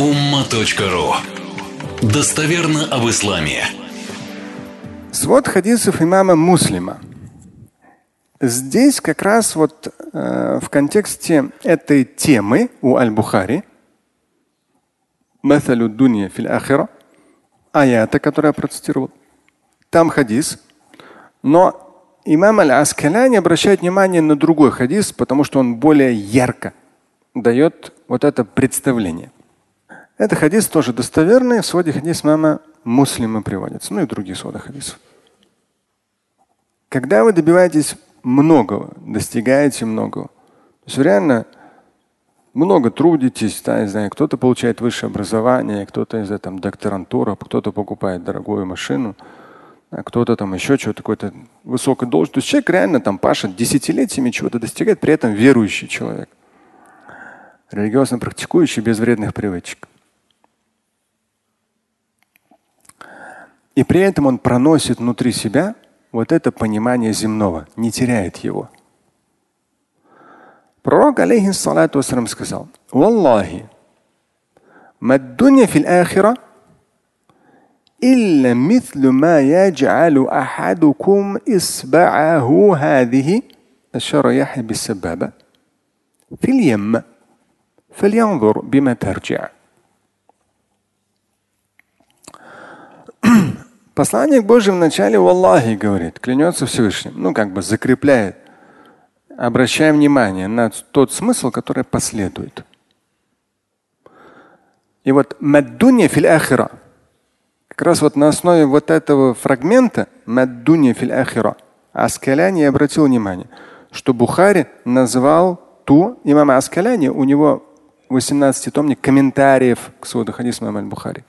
umma.ru Достоверно об исламе. Свод хадисов имама Муслима. Здесь как раз вот э, в контексте этой темы у Аль-Бухари Маталю дунья фил ахира аята, который я процитировал. Там хадис. Но имам Аль-Аскаляни обращает внимание на другой хадис, потому что он более ярко дает вот это представление. Это хадис тоже достоверный. В своде хадис мама муслима приводится. Ну и другие своды хадисов. Когда вы добиваетесь многого, достигаете многого, то есть реально много трудитесь, да, не знаю, кто-то получает высшее образование, кто-то из там докторантура, кто-то покупает дорогую машину, а кто-то там еще что-то, какой-то высокой должность. То есть человек реально там пашет десятилетиями, чего-то достигает, при этом верующий человек. Религиозно практикующий, без вредных привычек. И при этом он проносит внутри себя вот это понимание земного, не теряет его. Пророк, алейхиссалату вассалам, сказал, «Валлахи, маддунья фил ахира إلا مثل ما يجعل أحدكم إصبعه هذه أشار يحيى بالسبابة في اليم فلينظر بما ترجع Посланник Божий вначале в Аллахе говорит, клянется Всевышним, ну как бы закрепляет, обращая внимание на тот смысл, который последует. И вот маддуня фил ахира, как раз вот на основе вот этого фрагмента маддуня фил ахира, Аскаляни обратил внимание, что Бухари назвал ту имама Аскаляни, у него 18 томник комментариев к своду хадису имама Бухари.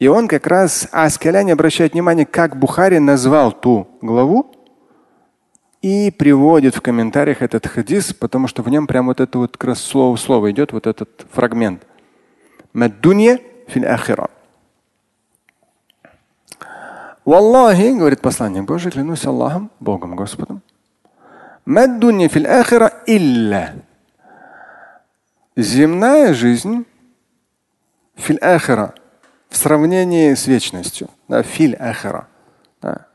И он как раз, Аскаляни обращает внимание, как Бухари назвал ту главу и приводит в комментариях этот хадис, потому что в нем прям вот это вот как раз слово в слово идет, вот этот фрагмент. Маддунья фил ахира. Валлахи, говорит посланник Божий, клянусь Аллахом, Богом Господом. Маддунья фил ахира илля. Земная жизнь фил ахира в сравнении с вечностью. Да, филь Эхера. Да.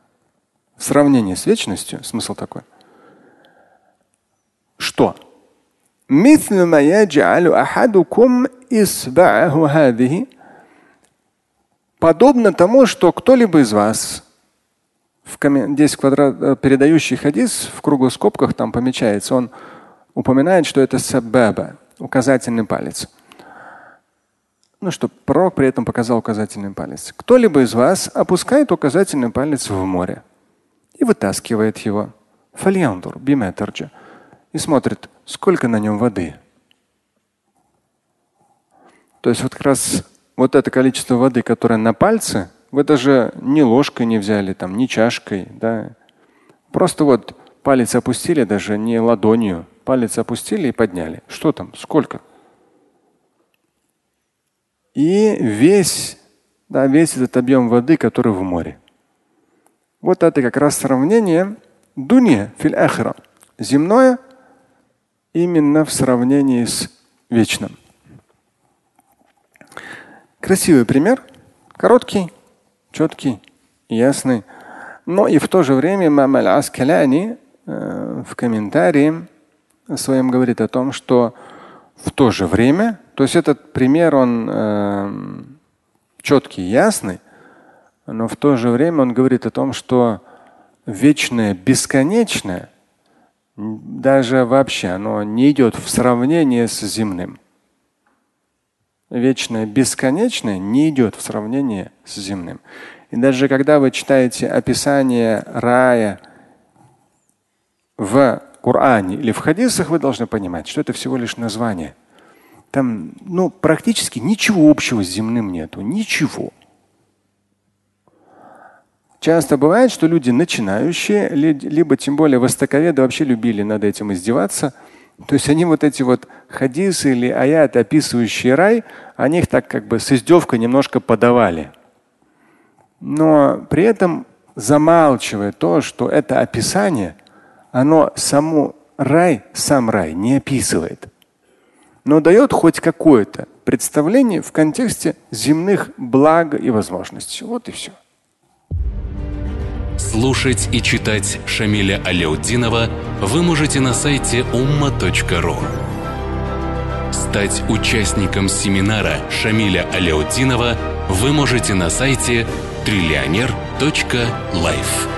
В сравнении с вечностью смысл такой. Что? Подобно тому, что кто-либо из вас в 10 квадрат, э, передающий хадис в круглых скобках там помечается, он упоминает, что это сабаба, указательный палец ну, чтобы пророк при этом показал указательный палец. Кто-либо из вас опускает указательный палец в море и вытаскивает его. Фальяндур, биметерджа. И смотрит, сколько на нем воды. То есть вот как раз вот это количество воды, которое на пальце, вы даже ни ложкой не взяли, там, ни чашкой, да. Просто вот палец опустили, даже не ладонью, палец опустили и подняли. Что там? Сколько? И весь, да, весь этот объем воды, который в море. Вот это как раз сравнение дуния филь ахира. Земное именно в сравнении с вечным. Красивый пример, короткий, четкий, ясный. Но и в то же время Мамаль Аскаляни э, в комментарии своем говорит о том, что в то же время то есть этот пример, он э, четкий, ясный, но в то же время он говорит о том, что вечное, бесконечное, даже вообще оно не идет в сравнение с земным. Вечное, бесконечное не идет в сравнение с земным. И даже когда вы читаете описание рая в Коране или в хадисах, вы должны понимать, что это всего лишь название – там ну, практически ничего общего с земным нету. Ничего. Часто бывает, что люди начинающие, либо тем более востоковеды вообще любили над этим издеваться. То есть они вот эти вот хадисы или аяты, описывающие рай, они их так как бы с издевкой немножко подавали. Но при этом замалчивая то, что это описание, оно саму рай, сам рай не описывает. но дает хоть какое-то представление в контексте земных благ и возможностей. Вот и все. Слушать и читать Шамиля Аляутдинова вы можете на сайте umma.ru. Стать участником семинара Шамиля Аляутдинова вы можете на сайте триллионер.life.